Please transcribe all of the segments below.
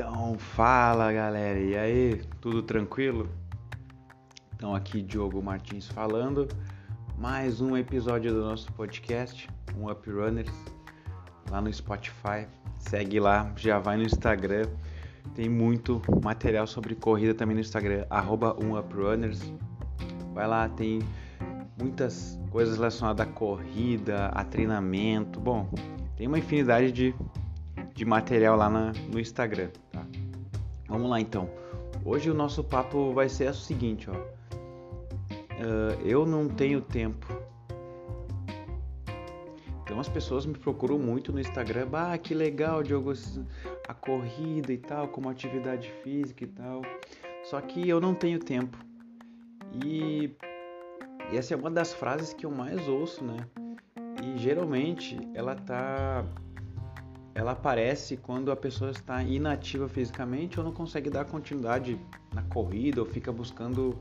Então, fala galera, e aí, tudo tranquilo? Então, aqui Diogo Martins falando, mais um episódio do nosso podcast, um Up Runners, lá no Spotify. Segue lá, já vai no Instagram, tem muito material sobre corrida também no Instagram, arroba UpRunners. Vai lá, tem muitas coisas relacionadas à corrida, a treinamento. Bom, tem uma infinidade de de material lá na, no Instagram? Vamos lá então. Hoje o nosso papo vai ser o seguinte, ó. Uh, eu não tenho tempo. Então as pessoas me procuram muito no Instagram, ah, que legal, Diogo, a corrida e tal, como atividade física e tal. Só que eu não tenho tempo. E essa é uma das frases que eu mais ouço, né? E geralmente ela tá ela aparece quando a pessoa está inativa fisicamente ou não consegue dar continuidade na corrida ou fica buscando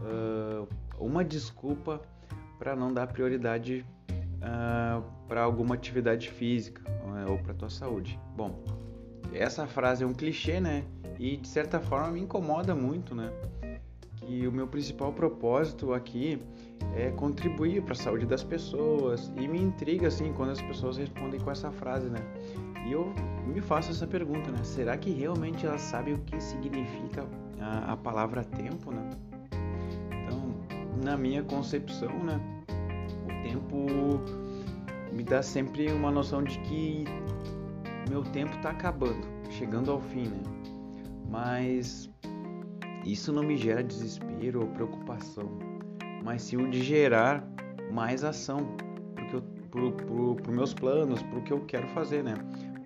uh, uma desculpa para não dar prioridade uh, para alguma atividade física uh, ou para tua saúde. Bom, essa frase é um clichê, né? E de certa forma me incomoda muito, né? Que o meu principal propósito aqui é contribuir para a saúde das pessoas e me intriga assim quando as pessoas respondem com essa frase, né? E eu me faço essa pergunta, né? Será que realmente elas sabem o que significa a, a palavra tempo, né? Então, na minha concepção, né? O tempo me dá sempre uma noção de que meu tempo está acabando, chegando ao fim, né? Mas isso não me gera desespero ou preocupação, mas sim o de gerar mais ação para os meus planos, para o que eu quero fazer, né?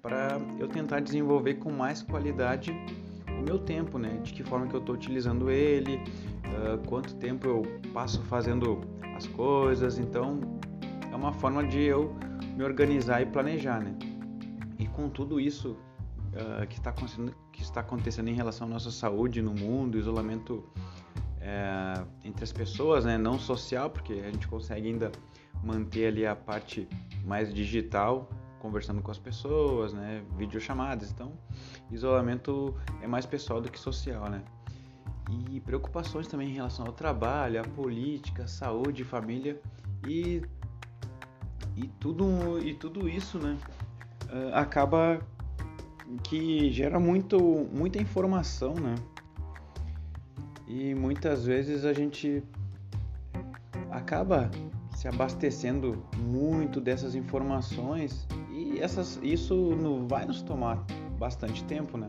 para eu tentar desenvolver com mais qualidade o meu tempo, né? De que forma que eu estou utilizando ele, uh, quanto tempo eu passo fazendo as coisas. Então, é uma forma de eu me organizar e planejar, né? E com tudo isso uh, que, está acontecendo, que está acontecendo em relação à nossa saúde no mundo, isolamento uh, entre as pessoas, né? Não social, porque a gente consegue ainda manter ali a parte mais digital, conversando com as pessoas, né? Videochamadas. Então, isolamento é mais pessoal do que social, né? E preocupações também em relação ao trabalho, à política, saúde, família e e tudo e tudo isso, né? Uh, acaba que gera muito muita informação, né? E muitas vezes a gente acaba se abastecendo muito dessas informações e essas, isso não vai nos tomar bastante tempo, né?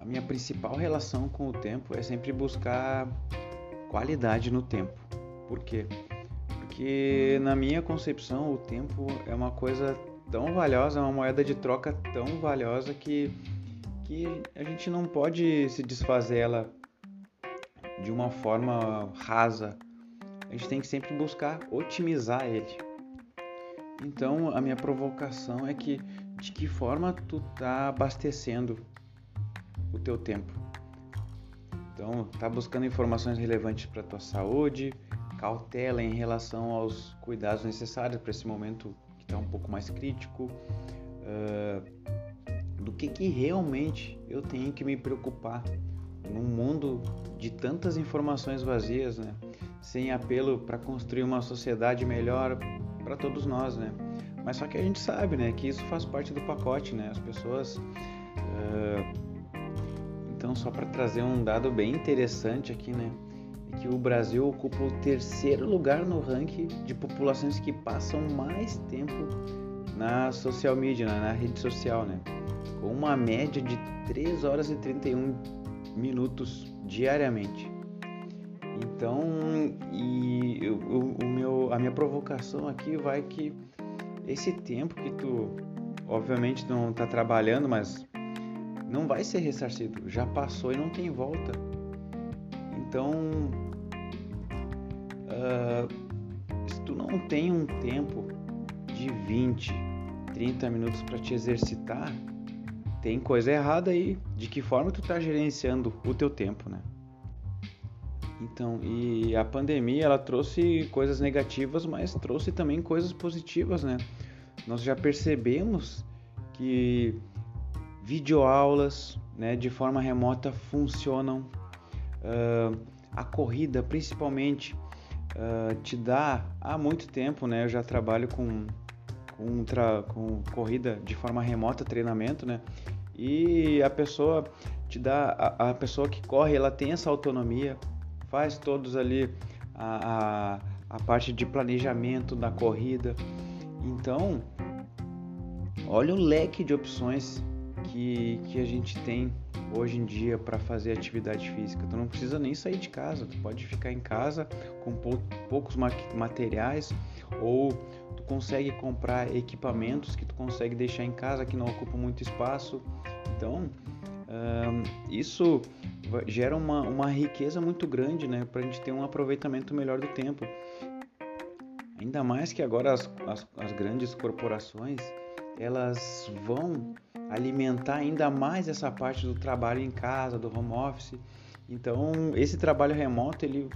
A minha principal relação com o tempo é sempre buscar qualidade no tempo. Por quê? Porque na minha concepção o tempo é uma coisa tão valiosa, é uma moeda de troca tão valiosa que, que a gente não pode se desfazer ela de uma forma rasa. A gente tem que sempre buscar otimizar ele. Então a minha provocação é que de que forma tu tá abastecendo o teu tempo. Então, tá buscando informações relevantes para tua saúde, cautela em relação aos cuidados necessários para esse momento está um pouco mais crítico, uh, do que que realmente eu tenho que me preocupar num mundo de tantas informações vazias, né? Sem apelo para construir uma sociedade melhor para todos nós, né? Mas só que a gente sabe, né, que isso faz parte do pacote, né? As pessoas. Uh... Então, só para trazer um dado bem interessante aqui, né? Que o Brasil ocupa o terceiro lugar no ranking de populações que passam mais tempo na social media, na rede social, né? Com uma média de 3 horas e 31 minutos diariamente. Então, e o meu, a minha provocação aqui vai que esse tempo que tu, obviamente, não está trabalhando, mas não vai ser ressarcido, já passou e não tem volta. Então, uh, se tu não tem um tempo de 20, 30 minutos para te exercitar, tem coisa errada aí. De que forma tu está gerenciando o teu tempo, né? Então, e a pandemia ela trouxe coisas negativas, mas trouxe também coisas positivas, né? Nós já percebemos que videoaulas né, de forma remota funcionam. Uh, a corrida, principalmente, uh, te dá há muito tempo, né? Eu já trabalho com, com, tra, com corrida de forma remota, treinamento, né? E a pessoa te dá, a, a pessoa que corre, ela tem essa autonomia, faz todos ali a, a, a parte de planejamento da corrida. Então, olha o leque de opções que, que a gente tem hoje em dia para fazer atividade física. Tu não precisa nem sair de casa, tu pode ficar em casa com poucos materiais ou tu consegue comprar equipamentos que tu consegue deixar em casa que não ocupam muito espaço. Então, isso gera uma, uma riqueza muito grande né, para a gente ter um aproveitamento melhor do tempo. Ainda mais que agora as, as, as grandes corporações elas vão alimentar ainda mais essa parte do trabalho em casa, do home office. Então, esse trabalho remoto ele,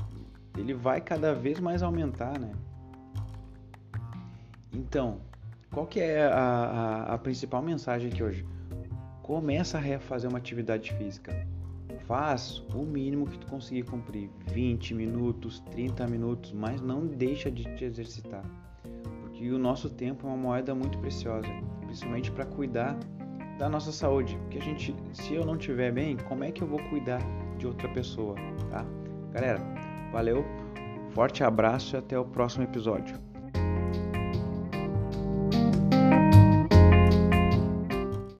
ele vai cada vez mais aumentar, né? Então, qual que é a, a, a principal mensagem aqui hoje? Começa a fazer uma atividade física. Faz o mínimo que tu conseguir cumprir, 20 minutos, 30 minutos, mas não deixa de te exercitar. Porque o nosso tempo é uma moeda muito preciosa, principalmente para cuidar da nossa saúde. Porque a gente, se eu não estiver bem, como é que eu vou cuidar de outra pessoa, tá? Galera, valeu, forte abraço e até o próximo episódio.